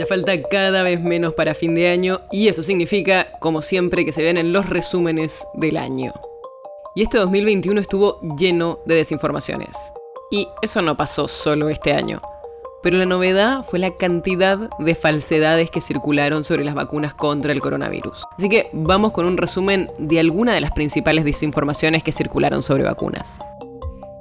Ya falta cada vez menos para fin de año y eso significa, como siempre, que se ven en los resúmenes del año. Y este 2021 estuvo lleno de desinformaciones. Y eso no pasó solo este año. Pero la novedad fue la cantidad de falsedades que circularon sobre las vacunas contra el coronavirus. Así que vamos con un resumen de algunas de las principales desinformaciones que circularon sobre vacunas.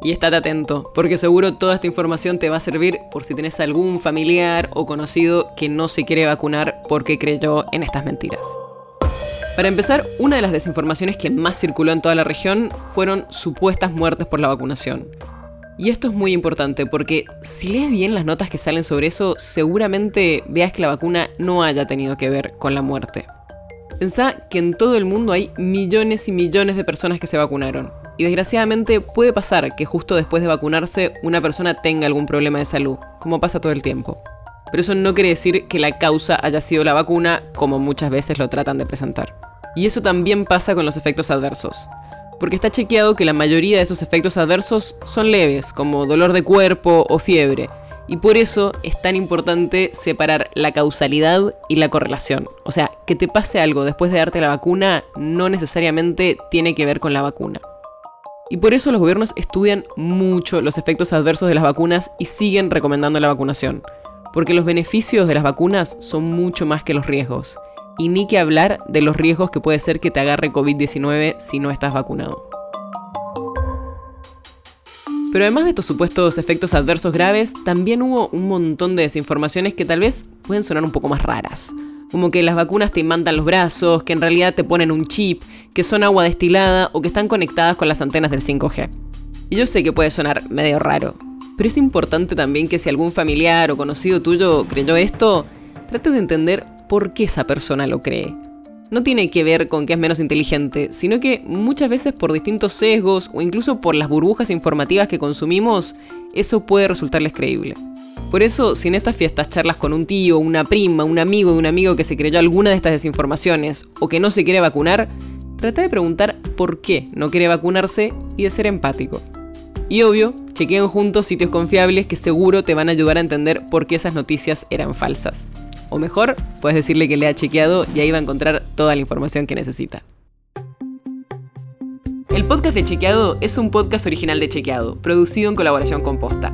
Y estate atento, porque seguro toda esta información te va a servir por si tenés algún familiar o conocido que no se quiere vacunar porque creyó en estas mentiras. Para empezar, una de las desinformaciones que más circuló en toda la región fueron supuestas muertes por la vacunación. Y esto es muy importante porque si lees bien las notas que salen sobre eso, seguramente veas que la vacuna no haya tenido que ver con la muerte. Pensá que en todo el mundo hay millones y millones de personas que se vacunaron. Y desgraciadamente puede pasar que justo después de vacunarse una persona tenga algún problema de salud, como pasa todo el tiempo. Pero eso no quiere decir que la causa haya sido la vacuna, como muchas veces lo tratan de presentar. Y eso también pasa con los efectos adversos. Porque está chequeado que la mayoría de esos efectos adversos son leves, como dolor de cuerpo o fiebre, y por eso es tan importante separar la causalidad y la correlación. O sea, que te pase algo después de darte la vacuna no necesariamente tiene que ver con la vacuna. Y por eso los gobiernos estudian mucho los efectos adversos de las vacunas y siguen recomendando la vacunación. Porque los beneficios de las vacunas son mucho más que los riesgos. Y ni que hablar de los riesgos que puede ser que te agarre COVID-19 si no estás vacunado. Pero además de estos supuestos efectos adversos graves, también hubo un montón de desinformaciones que tal vez pueden sonar un poco más raras. Como que las vacunas te imantan los brazos, que en realidad te ponen un chip, que son agua destilada o que están conectadas con las antenas del 5G. Y yo sé que puede sonar medio raro, pero es importante también que si algún familiar o conocido tuyo creyó esto, trate de entender por qué esa persona lo cree. No tiene que ver con que es menos inteligente, sino que muchas veces por distintos sesgos o incluso por las burbujas informativas que consumimos, eso puede resultarles creíble. Por eso, si en estas fiestas charlas con un tío, una prima, un amigo de un amigo que se creyó alguna de estas desinformaciones o que no se quiere vacunar, trata de preguntar por qué no quiere vacunarse y de ser empático. Y obvio, chequeen juntos sitios confiables que seguro te van a ayudar a entender por qué esas noticias eran falsas. O mejor, puedes decirle que le ha chequeado y ahí va a encontrar toda la información que necesita. El podcast de Chequeado es un podcast original de Chequeado, producido en colaboración con Posta.